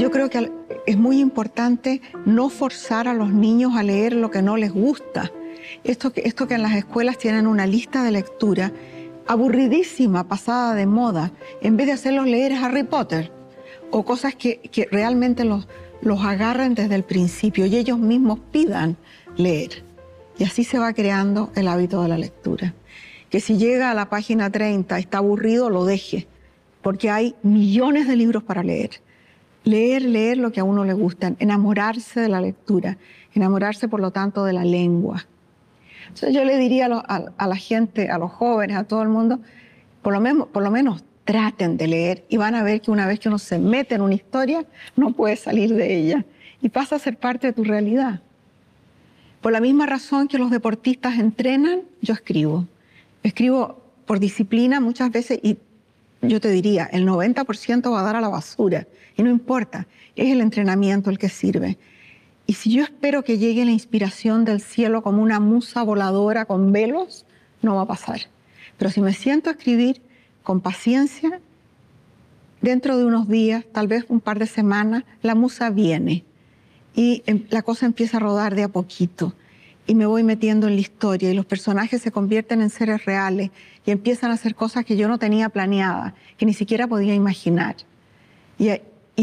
Yo creo que es muy importante no forzar a los niños a leer lo que no les gusta. Esto esto que en las escuelas tienen una lista de lectura aburridísima, pasada de moda, en vez de hacerlos leer Harry Potter o cosas que, que realmente los, los agarren desde el principio y ellos mismos pidan leer. Y así se va creando el hábito de la lectura. Que si llega a la página 30, está aburrido, lo deje, porque hay millones de libros para leer. Leer, leer lo que a uno le gusta, enamorarse de la lectura, enamorarse por lo tanto de la lengua. Entonces yo le diría a, la gente, a los jóvenes, a todo el mundo, por lo, menos, por lo menos traten de leer y van a ver que una vez que uno se mete en una historia, no puede salir de ella y pasa a ser parte de tu realidad. Por la misma razón que los deportistas entrenan, yo escribo. Escribo por disciplina muchas veces y yo te diría, el 90% va a dar a la basura y no importa, es el entrenamiento el que sirve. Y si yo espero que llegue la inspiración del cielo como una musa voladora con velos, no va a pasar. Pero si me siento a escribir con paciencia, dentro de unos días, tal vez un par de semanas, la musa viene y em, la cosa empieza a rodar de a poquito y me voy metiendo en la historia y los personajes se convierten en seres reales y empiezan a hacer cosas que yo no tenía planeada, que ni siquiera podía imaginar. Y,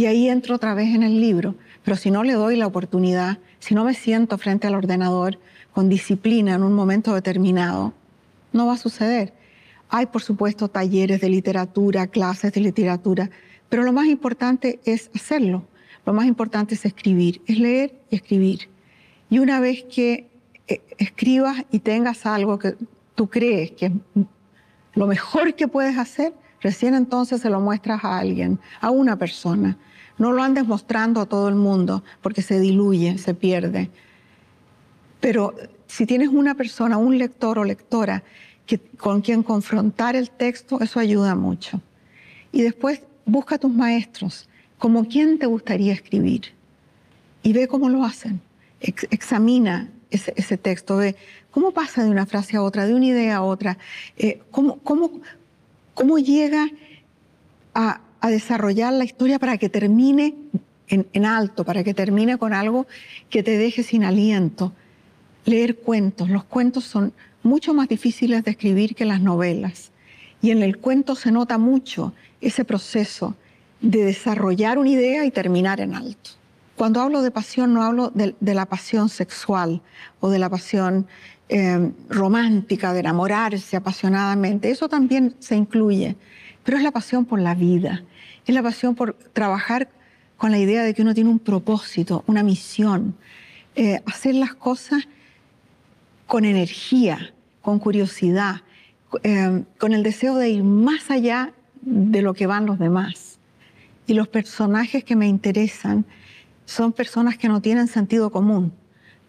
ahí entro otra vez en el libro. Pero si no le doy la oportunidad, si no me siento frente al ordenador con disciplina en un momento determinado, no va a suceder. Hay, por supuesto, talleres de literatura, clases de literatura, pero lo más importante es hacerlo. Lo más importante es escribir, es leer y escribir. Y una vez que escribas y tengas algo que tú crees que es lo mejor que puedes hacer, recién entonces se lo muestras a alguien, a una persona. No lo andes mostrando a todo el mundo porque se diluye, se pierde. Pero si tienes una persona, un lector o lectora que, con quien confrontar el texto, eso ayuda mucho. Y después busca a tus maestros, como quién te gustaría escribir, y ve cómo lo hacen. examina ese, texto, ve cómo pasa de una frase a otra, de una idea a otra, eh, cómo, cómo, cómo llega a desarrollar la historia para que termine en, alto, para que termine con algo que te deje sin aliento. Leer cuentos. Los cuentos son mucho más difíciles de escribir que las novelas. Y en el cuento se nota mucho ese proceso de desarrollar una idea y terminar en alto. Cuando hablo de pasión no hablo de, la pasión sexual o de la pasión eh, romántica, de enamorarse apasionadamente. Eso también se incluye pero es la pasión por la vida, es la pasión por trabajar con la idea de que uno tiene un propósito, una misión, eh, hacer las cosas con energía, con curiosidad, eh, con el deseo de ir más allá de lo que van los demás. Y los personajes que me interesan son personas que no tienen sentido común,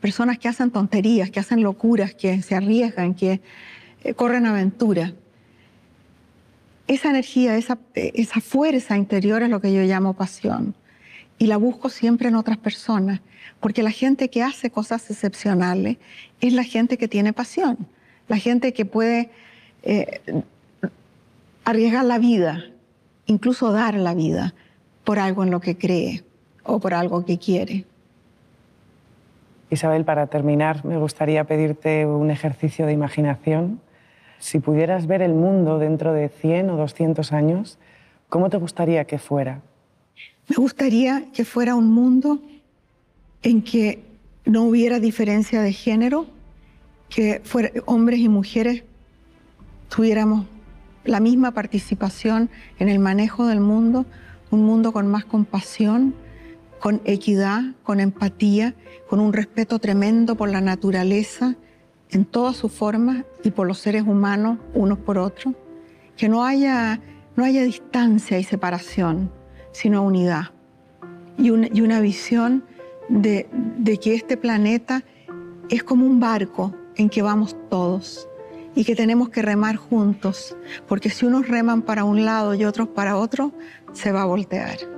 personas que hacen tonterías, que hacen locuras, que se arriesgan, que eh, corren aventuras esa energía, esa, esa fuerza interior es lo que yo llamo pasión. Y la busco siempre en otras personas, porque la gente que hace cosas excepcionales es la gente que tiene pasión, la gente que puede eh, arriesgar la vida, incluso dar la vida por algo en lo que cree o por algo que quiere. Isabel, para terminar, me gustaría pedirte un ejercicio de imaginación si pudieras ver el mundo dentro de 100 o 200 años, ¿cómo te gustaría que fuera? Me gustaría que fuera un mundo en que no hubiera diferencia de género, que hombres y mujeres tuviéramos la misma participación en el manejo del mundo, un mundo con más compasión, con equidad, con empatía, con un respeto tremendo por la naturaleza en todas sus formas y por los seres humanos unos por otros, que no haya, no haya distancia y separación, sino unidad. Y, y una visión de, de que este planeta es como un barco en que vamos todos y que tenemos que remar juntos, porque si unos reman para un lado y otros para otro, se va a voltear.